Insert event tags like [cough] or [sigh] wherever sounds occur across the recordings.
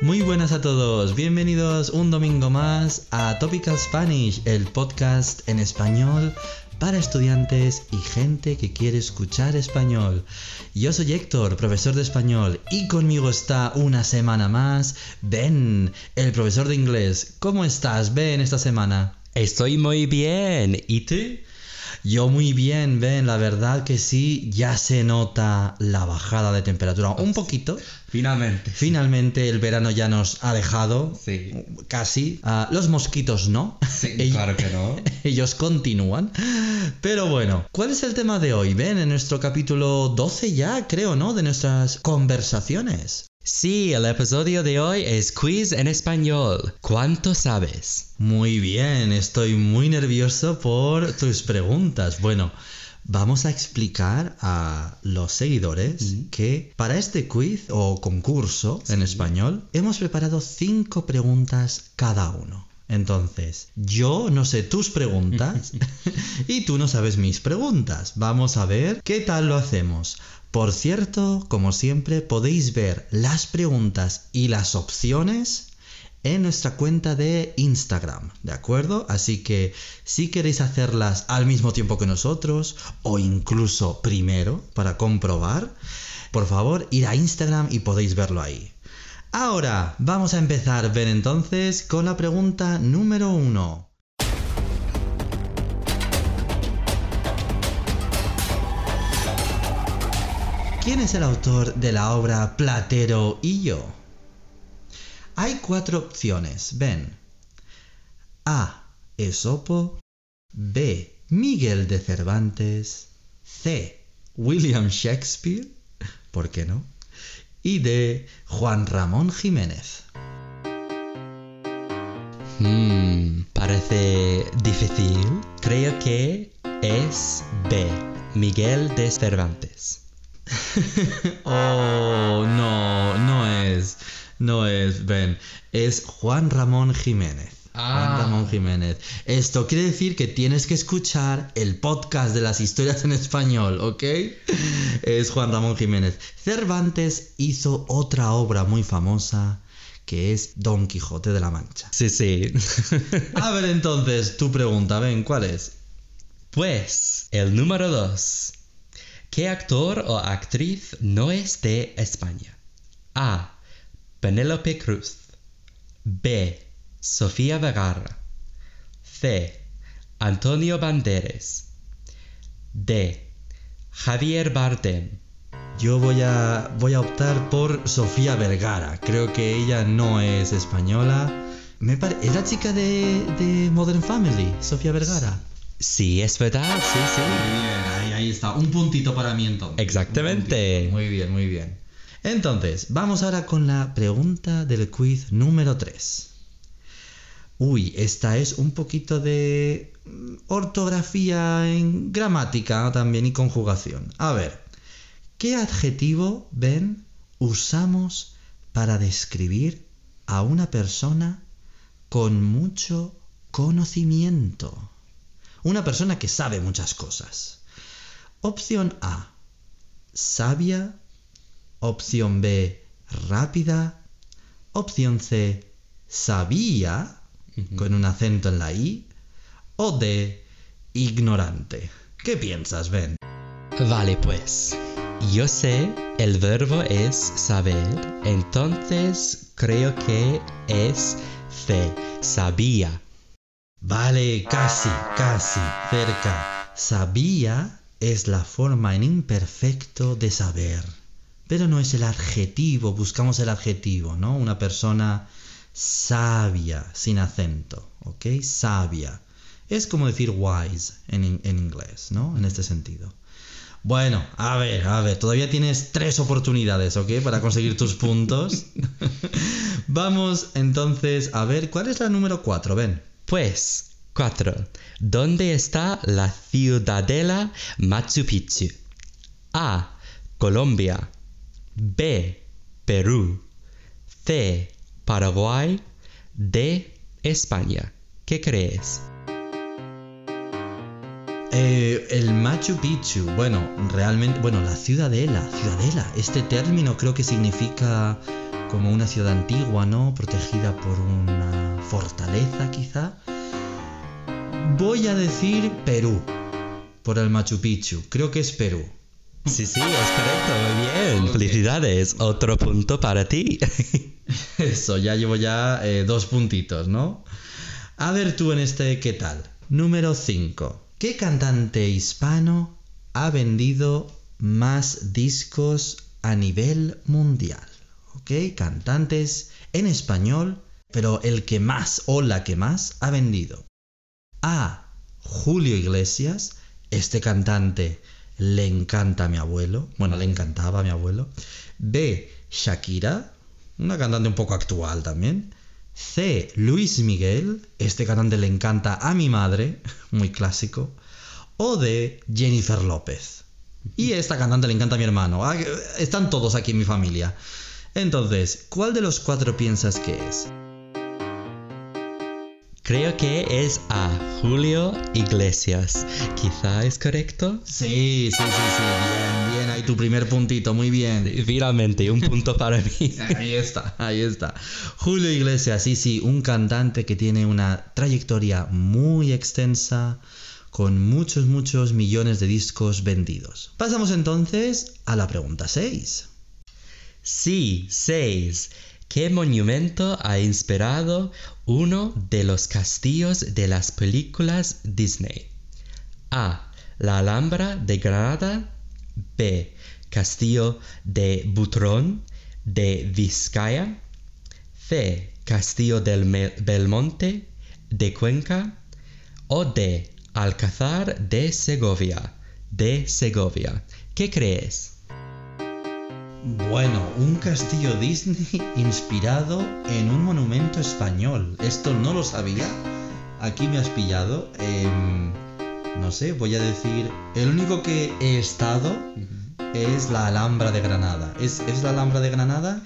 Muy buenas a todos, bienvenidos un domingo más a Topical Spanish, el podcast en español para estudiantes y gente que quiere escuchar español. Yo soy Héctor, profesor de español, y conmigo está una semana más Ben, el profesor de inglés. ¿Cómo estás, Ben, esta semana? Estoy muy bien. ¿Y tú? Yo muy bien, Ben, la verdad que sí, ya se nota la bajada de temperatura. Un poquito. Finalmente. Finalmente el verano ya nos ha dejado. Sí. Casi. Ah, los mosquitos no. Sí, [laughs] Ellos- claro que no. [laughs] Ellos continúan. Pero bueno, ¿cuál es el tema de hoy? Ben, en nuestro capítulo 12 ya, creo, ¿no? De nuestras conversaciones. Sí, el episodio de hoy es quiz en español. ¿Cuánto sabes? Muy bien, estoy muy nervioso por tus preguntas. Bueno, vamos a explicar a los seguidores que para este quiz o concurso en español hemos preparado cinco preguntas cada uno. Entonces, yo no sé tus preguntas [laughs] [laughs] y tú no sabes mis preguntas. Vamos a ver qué tal lo hacemos. Por cierto, como siempre, podéis ver las preguntas y las opciones en nuestra cuenta de Instagram, ¿de acuerdo? Así que si queréis hacerlas al mismo tiempo que nosotros o incluso primero para comprobar, por favor, ir a Instagram y podéis verlo ahí. Ahora, vamos a empezar, ven entonces, con la pregunta número uno. ¿Quién es el autor de la obra Platero y yo? Hay cuatro opciones, ven. A. Esopo. B. Miguel de Cervantes. C. William Shakespeare. ¿Por qué no? Y D. Juan Ramón Jiménez. Hmm, parece difícil. Creo que es B. Miguel de Cervantes. [laughs] Oh, no, no es. No es, ven. Es Juan Ramón Jiménez. Juan Ah. Ramón Jiménez. Esto quiere decir que tienes que escuchar el podcast de las historias en español, ¿ok? Es Juan Ramón Jiménez. Cervantes hizo otra obra muy famosa que es Don Quijote de la Mancha. Sí, sí. [laughs] A ver entonces, tu pregunta, ven, ¿cuál es? pues, el número 2. ¿Qué actor o actriz no es de España? A. Penélope Cruz. B. Sofía Vergara. C. Antonio Banderas. D. Javier Bardem. Yo voy a, voy a optar por Sofía Vergara. Creo que ella no es española. Me pare- ¿Es la chica de, de Modern Family, Sofía Vergara? Sí, es verdad, sí, sí. Muy bien, ahí, ahí está. Un puntito para mí entonces. Exactamente. Muy bien, muy bien. Entonces, vamos ahora con la pregunta del quiz número 3. Uy, esta es un poquito de mm, ortografía en gramática también y conjugación. A ver, ¿qué adjetivo, ven, usamos para describir a una persona con mucho conocimiento? Una persona que sabe muchas cosas. Opción A, sabia. Opción B, rápida. Opción C, sabía, con un acento en la I. O D, ignorante. ¿Qué piensas, Ben? Vale, pues. Yo sé, el verbo es saber, entonces creo que es C. Sabía. Vale, casi, casi, cerca. Sabía es la forma en imperfecto de saber. Pero no es el adjetivo, buscamos el adjetivo, ¿no? Una persona sabia, sin acento, ¿ok? Sabia. Es como decir wise en, en inglés, ¿no? En este sentido. Bueno, a ver, a ver, todavía tienes tres oportunidades, ¿ok? Para conseguir tus puntos. [laughs] Vamos entonces a ver, ¿cuál es la número 4? Ven. Pues, 4. ¿Dónde está la ciudadela Machu Picchu? A. Colombia. B. Perú. C. Paraguay. D. España. ¿Qué crees? Eh, el Machu Picchu, bueno, realmente, bueno, la ciudadela, ciudadela, este término creo que significa como una ciudad antigua, ¿no? Protegida por una fortaleza quizá. Voy a decir Perú, por el Machu Picchu. Creo que es Perú. Sí, sí, es correcto, muy bien. Felicidades. Otro punto para ti. [laughs] Eso, ya llevo ya eh, dos puntitos, ¿no? A ver tú en este, ¿qué tal? Número 5. ¿Qué cantante hispano ha vendido más discos a nivel mundial? ¿Ok? Cantantes en español, pero el que más o la que más ha vendido. A. Julio Iglesias. Este cantante le encanta a mi abuelo. Bueno, le encantaba a mi abuelo. B. Shakira. Una cantante un poco actual también. C. Luis Miguel. Este cantante le encanta a mi madre. [laughs] Muy clásico. O D. Jennifer López. Y esta cantante le encanta a mi hermano. Ah, están todos aquí en mi familia. Entonces, ¿cuál de los cuatro piensas que es? Creo que es a Julio Iglesias. ¿Quizá es correcto? Sí, sí, sí, sí. Bien, bien. Ahí tu primer puntito. Muy bien. Finalmente, un punto para mí. [laughs] Ahí está, ahí está. Julio Iglesias, sí, sí. Un cantante que tiene una trayectoria muy extensa con muchos, muchos millones de discos vendidos. Pasamos entonces a la pregunta 6. Sí, 6. ¿Qué monumento ha inspirado uno de los castillos de las películas Disney? A. La Alhambra de Granada. B. Castillo de Butrón de Vizcaya. C. Castillo del Belmonte de Cuenca. O D. Alcázar de Segovia de Segovia. ¿Qué crees? Bueno, un castillo Disney [laughs] inspirado en un monumento español. Esto no lo sabía. Aquí me has pillado. Em, no sé, voy a decir. El único que he estado es la Alhambra de Granada. ¿Es, ¿Es la Alhambra de Granada?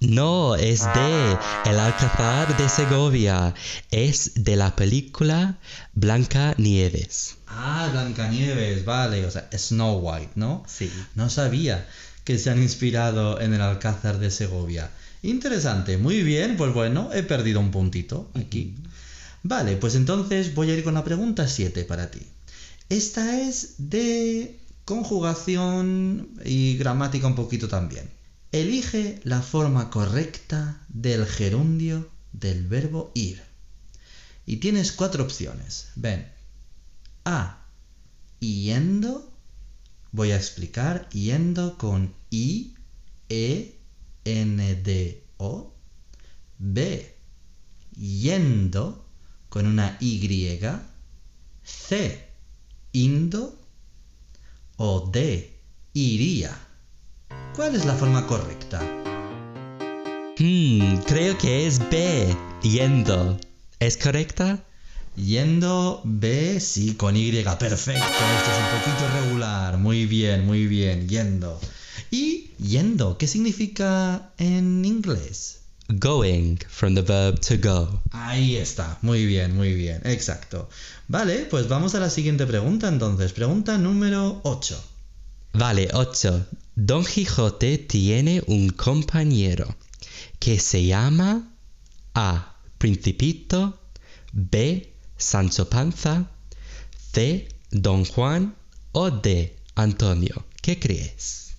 No, es de El Alcázar de Segovia. Es de la película Blanca Nieves. Ah, Blanca Nieves, vale. O sea, Snow White, ¿no? Sí. No sabía que se han inspirado en el Alcázar de Segovia. Interesante, muy bien, pues bueno, he perdido un puntito aquí. Vale, pues entonces voy a ir con la pregunta 7 para ti. Esta es de conjugación y gramática un poquito también. Elige la forma correcta del gerundio del verbo ir. Y tienes cuatro opciones. Ven. A. Yendo Voy a explicar yendo con I, E, N, D, O. B, yendo con una Y. C, indo. O D, iría. ¿Cuál es la forma correcta? Hmm, creo que es B, yendo. ¿Es correcta? Yendo B, sí, con Y. Perfecto, esto es un poquito regular. Muy bien, muy bien, yendo. Y yendo, ¿qué significa en inglés? Going, from the verb to go. Ahí está, muy bien, muy bien, exacto. Vale, pues vamos a la siguiente pregunta entonces. Pregunta número 8. Vale, 8. Don Quijote tiene un compañero que se llama A. Principito, B. Sancho Panza, C. Don Juan o D. Antonio. ¿Qué crees?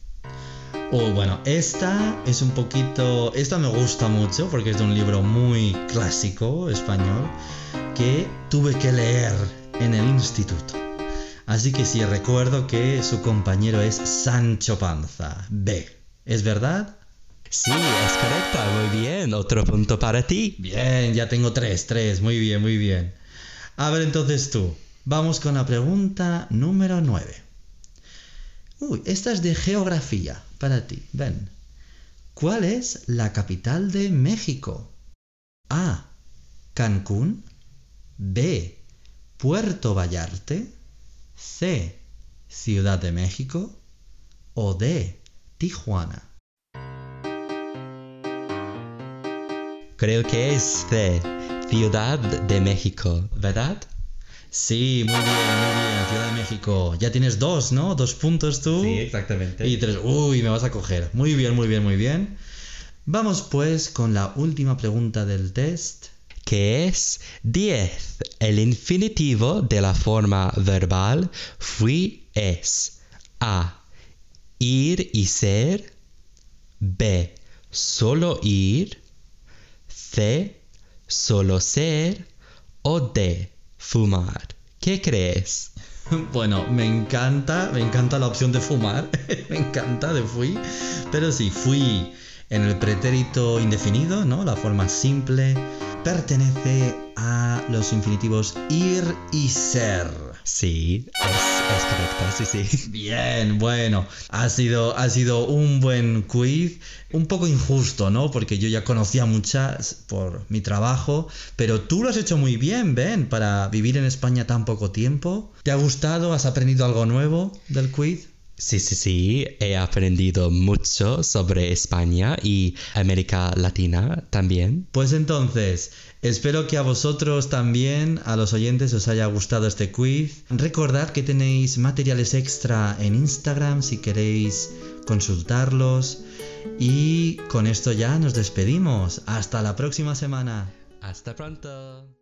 Oh, bueno, esta es un poquito... Esta me gusta mucho porque es de un libro muy clásico español que tuve que leer en el instituto. Así que sí, recuerdo que su compañero es Sancho Panza. B. ¿Es verdad? Sí, es correcta, muy bien. Otro punto para ti. Bien, ya tengo tres, tres. Muy bien, muy bien. A ver entonces tú. Vamos con la pregunta número 9. Uy, esta es de geografía para ti. Ven. ¿Cuál es la capital de México? A. Cancún. B. Puerto Vallarte. C. Ciudad de México. O D. Tijuana. Creo que es C. Ciudad de México, ¿verdad? Sí, muy bien, muy bien, Ciudad de México. Ya tienes dos, ¿no? Dos puntos tú. Sí, exactamente. Y tres. Uy, me vas a coger. Muy bien, muy bien, muy bien. Vamos pues con la última pregunta del test. que es 10. El infinitivo de la forma verbal fui es A. Ir y ser. B. Solo ir. C. Solo ser. O D. Fumar. ¿Qué crees? [laughs] Bueno, me encanta, me encanta la opción de fumar, [laughs] me encanta de fui, pero sí, fui en el pretérito indefinido, ¿no? La forma simple, pertenece a los infinitivos ir y ser. Sí, es, es sí, sí. Bien, bueno, ha sido, ha sido un buen quiz, un poco injusto, ¿no? Porque yo ya conocía muchas por mi trabajo, pero tú lo has hecho muy bien, Ben, para vivir en España tan poco tiempo. ¿Te ha gustado? ¿Has aprendido algo nuevo del quiz? Sí, sí, sí, he aprendido mucho sobre España y América Latina también. Pues entonces, espero que a vosotros también, a los oyentes, os haya gustado este quiz. Recordad que tenéis materiales extra en Instagram si queréis consultarlos. Y con esto ya nos despedimos. Hasta la próxima semana. Hasta pronto.